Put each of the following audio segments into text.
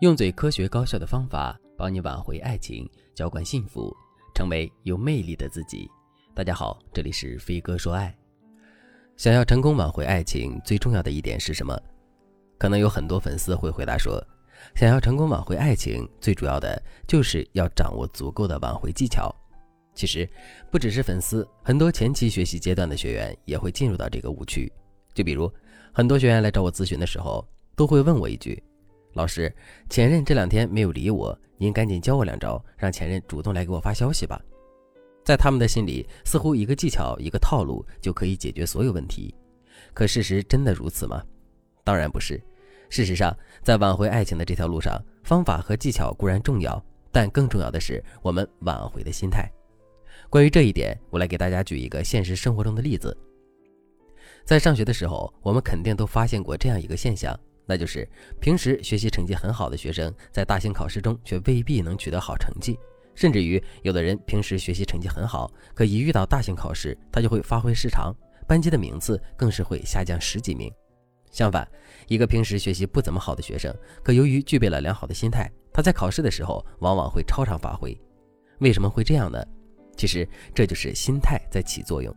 用最科学高效的方法帮你挽回爱情，浇灌幸福，成为有魅力的自己。大家好，这里是飞哥说爱。想要成功挽回爱情，最重要的一点是什么？可能有很多粉丝会回答说，想要成功挽回爱情，最主要的就是要掌握足够的挽回技巧。其实，不只是粉丝，很多前期学习阶段的学员也会进入到这个误区。就比如，很多学员来找我咨询的时候，都会问我一句。老师，前任这两天没有理我，您赶紧教我两招，让前任主动来给我发消息吧。在他们的心里，似乎一个技巧、一个套路就可以解决所有问题。可事实真的如此吗？当然不是。事实上，在挽回爱情的这条路上，方法和技巧固然重要，但更重要的是我们挽回的心态。关于这一点，我来给大家举一个现实生活中的例子。在上学的时候，我们肯定都发现过这样一个现象。那就是平时学习成绩很好的学生，在大型考试中却未必能取得好成绩，甚至于有的人平时学习成绩很好，可一遇到大型考试，他就会发挥失常，班级的名次更是会下降十几名。相反，一个平时学习不怎么好的学生，可由于具备了良好的心态，他在考试的时候往往会超常发挥。为什么会这样呢？其实这就是心态在起作用。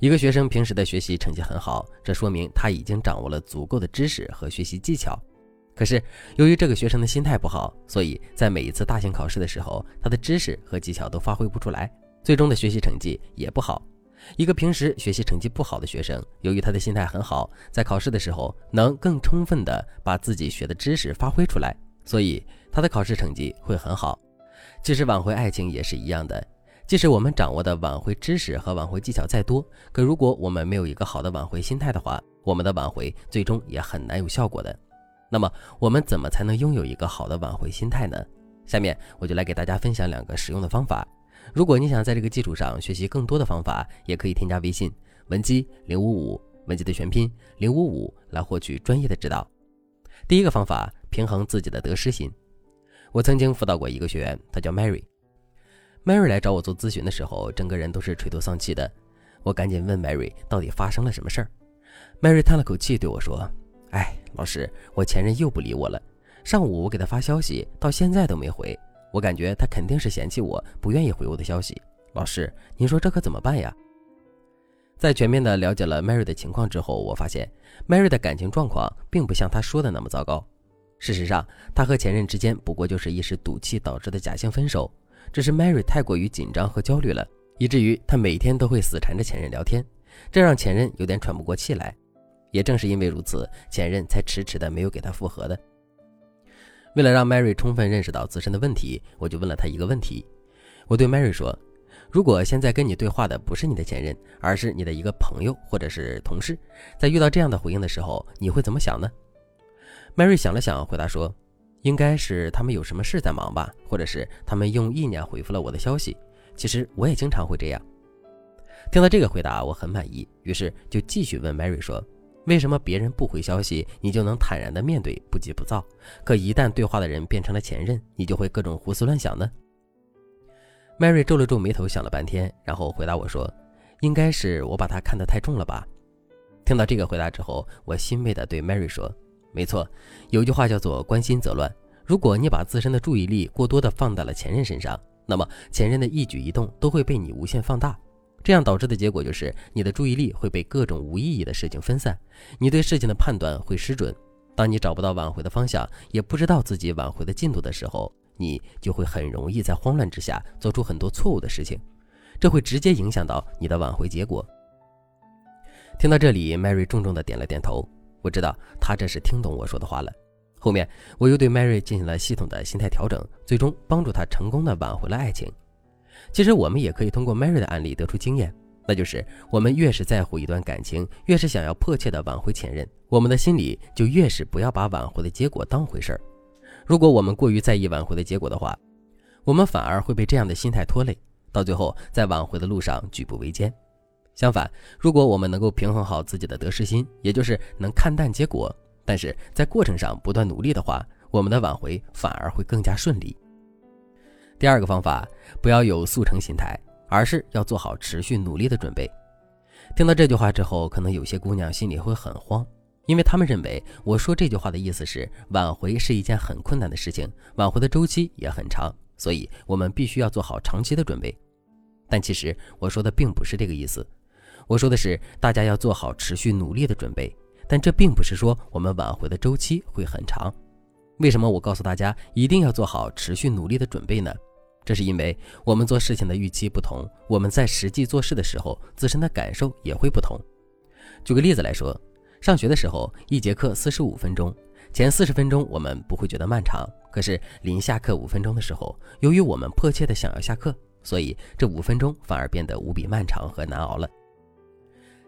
一个学生平时的学习成绩很好，这说明他已经掌握了足够的知识和学习技巧。可是，由于这个学生的心态不好，所以在每一次大型考试的时候，他的知识和技巧都发挥不出来，最终的学习成绩也不好。一个平时学习成绩不好的学生，由于他的心态很好，在考试的时候能更充分的把自己学的知识发挥出来，所以他的考试成绩会很好。其实，挽回爱情也是一样的。即使我们掌握的挽回知识和挽回技巧再多，可如果我们没有一个好的挽回心态的话，我们的挽回最终也很难有效果的。那么，我们怎么才能拥有一个好的挽回心态呢？下面我就来给大家分享两个实用的方法。如果你想在这个基础上学习更多的方法，也可以添加微信文姬零五五，文姬的全拼零五五，来获取专业的指导。第一个方法，平衡自己的得失心。我曾经辅导过一个学员，他叫 Mary。Mary 来找我做咨询的时候，整个人都是垂头丧气的。我赶紧问 Mary 到底发生了什么事儿。Mary 叹了口气对我说：“哎，老师，我前任又不理我了。上午我给他发消息，到现在都没回。我感觉他肯定是嫌弃我，不愿意回我的消息。老师，您说这可怎么办呀？”在全面的了解了 Mary 的情况之后，我发现 Mary 的感情状况并不像他说的那么糟糕。事实上，他和前任之间不过就是一时赌气导致的假性分手。只是 Mary 太过于紧张和焦虑了，以至于她每天都会死缠着前任聊天，这让前任有点喘不过气来。也正是因为如此，前任才迟迟的没有给她复合的。为了让 Mary 充分认识到自身的问题，我就问了她一个问题。我对 Mary 说：“如果现在跟你对话的不是你的前任，而是你的一个朋友或者是同事，在遇到这样的回应的时候，你会怎么想呢？”Mary 想了想，回答说。应该是他们有什么事在忙吧，或者是他们用意念回复了我的消息。其实我也经常会这样。听到这个回答，我很满意，于是就继续问 Mary 说：“为什么别人不回消息，你就能坦然的面对，不急不躁？可一旦对话的人变成了前任，你就会各种胡思乱想呢？”Mary 皱了皱眉头，想了半天，然后回答我说：“应该是我把他看得太重了吧。”听到这个回答之后，我欣慰的对 Mary 说。没错，有句话叫做“关心则乱”。如果你把自身的注意力过多的放在了前任身上，那么前任的一举一动都会被你无限放大，这样导致的结果就是你的注意力会被各种无意义的事情分散，你对事情的判断会失准。当你找不到挽回的方向，也不知道自己挽回的进度的时候，你就会很容易在慌乱之下做出很多错误的事情，这会直接影响到你的挽回结果。听到这里，Mary 重重的点了点头。我知道他这是听懂我说的话了。后面我又对 Mary 进行了系统的心态调整，最终帮助她成功的挽回了爱情。其实我们也可以通过 Mary 的案例得出经验，那就是我们越是在乎一段感情，越是想要迫切的挽回前任，我们的心里就越是不要把挽回的结果当回事儿。如果我们过于在意挽回的结果的话，我们反而会被这样的心态拖累，到最后在挽回的路上举步维艰。相反，如果我们能够平衡好自己的得失心，也就是能看淡结果，但是在过程上不断努力的话，我们的挽回反而会更加顺利。第二个方法，不要有速成心态，而是要做好持续努力的准备。听到这句话之后，可能有些姑娘心里会很慌。因为他们认为我说这句话的意思是挽回是一件很困难的事情，挽回的周期也很长，所以我们必须要做好长期的准备。但其实我说的并不是这个意思，我说的是大家要做好持续努力的准备。但这并不是说我们挽回的周期会很长。为什么我告诉大家一定要做好持续努力的准备呢？这是因为我们做事情的预期不同，我们在实际做事的时候，自身的感受也会不同。举个例子来说，上学的时候，一节课四十五分钟，前四十分钟我们不会觉得漫长，可是临下课五分钟的时候，由于我们迫切的想要下课，所以这五分钟反而变得无比漫长和难熬了。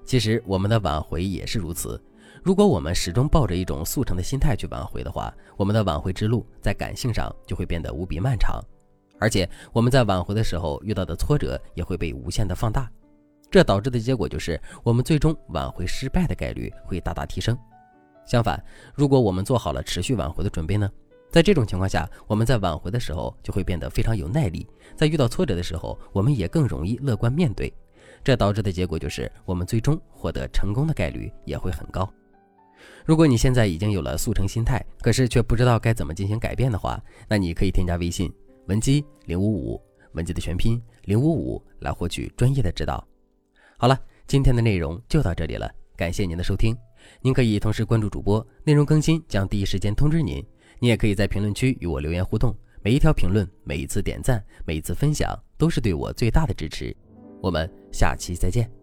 其实我们的挽回也是如此。如果我们始终抱着一种速成的心态去挽回的话，我们的挽回之路在感性上就会变得无比漫长，而且我们在挽回的时候遇到的挫折也会被无限的放大，这导致的结果就是我们最终挽回失败的概率会大大提升。相反，如果我们做好了持续挽回的准备呢？在这种情况下，我们在挽回的时候就会变得非常有耐力，在遇到挫折的时候，我们也更容易乐观面对，这导致的结果就是我们最终获得成功的概率也会很高。如果你现在已经有了速成心态，可是却不知道该怎么进行改变的话，那你可以添加微信文姬零五五，文姬的全拼零五五，来获取专业的指导。好了，今天的内容就到这里了，感谢您的收听。您可以同时关注主播，内容更新将第一时间通知您。你也可以在评论区与我留言互动，每一条评论、每一次点赞、每一次分享，都是对我最大的支持。我们下期再见。